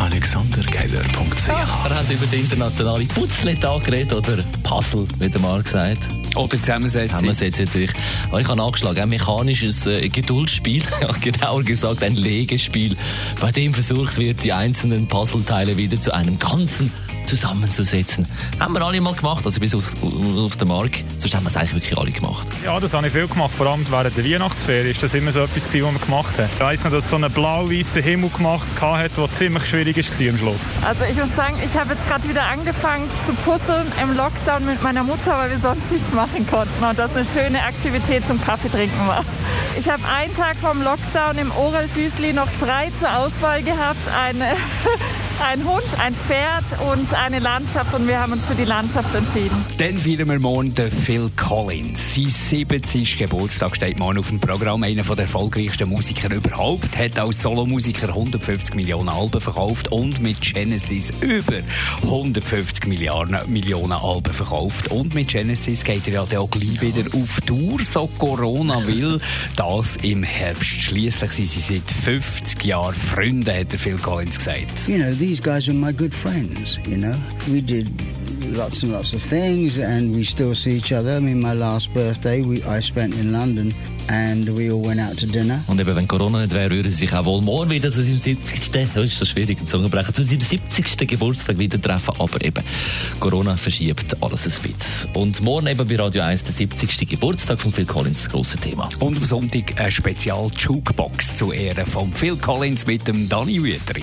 AlexanderKeller.ch Er hat über den internationalen Putzletag geredet, oder Puzzle, wie der mal gesagt. Oder Zusammensetzung. Zusammensetzung natürlich. Aber ich habe nachgeschlagen, ein mechanisches äh, Geduldsspiel, genauer gesagt ein Legespiel, bei dem versucht wird, die einzelnen Puzzleteile wieder zu einem Ganzen zusammenzusetzen. Haben wir alle mal gemacht, also bis auf, auf den Markt. Sonst haben wir es eigentlich wirklich alle gemacht. Ja, das habe ich viel gemacht. Vor allem während der Weihnachtsferien ist das immer so etwas, gewesen, was wir gemacht haben. Ich weiss noch, dass so einen blau-weißen Himmel gemacht hat, der ziemlich schwierig war am Schluss. Also ich muss sagen, ich habe jetzt gerade wieder angefangen zu puzzeln im Lockdown mit meiner Mutter, weil wir sonst nichts machen konnten. Und das eine schöne Aktivität zum Kaffee trinken war. Ich habe einen Tag vom Lockdown im Oral Büsli noch drei zur Auswahl gehabt. Eine ein Hund, ein Pferd und eine Landschaft und wir haben uns für die Landschaft entschieden. Dann feiern wir morgen den Phil Collins. Sein 70. Geburtstag steht morgen auf dem Programm. Einer der erfolgreichsten Musiker überhaupt. Hat als Solomusiker 150 Millionen Alben verkauft und mit Genesis über 150 Milliarden, Millionen Alben verkauft. Und mit Genesis geht er ja auch gleich wieder auf Tour, so Corona will. Das im Herbst. Schließlich sind sie seit 50 Jahren Freunde, hat der Phil Collins gesagt. You know, these guys are my good friends, you know. We did lots and lots of things and we still see each other. I mean, my last birthday we, I spent in London and we all went out to dinner. Und eben, wenn Corona nicht wäre, würden sie sich auch wohl morgen wieder zu seinem 70. Das ist so schwierig, den Zungenbrecher, zu seinem 70. Geburtstag wieder treffen. Aber eben, Corona verschiebt alles ein bisschen. Und morgen eben bei Radio 1 der 70. Geburtstag von Phil Collins, das grosse Thema. Und am Sonntag eine Spezial-Jukebox zu Ehren von Phil Collins mit dem Danny Wüteri.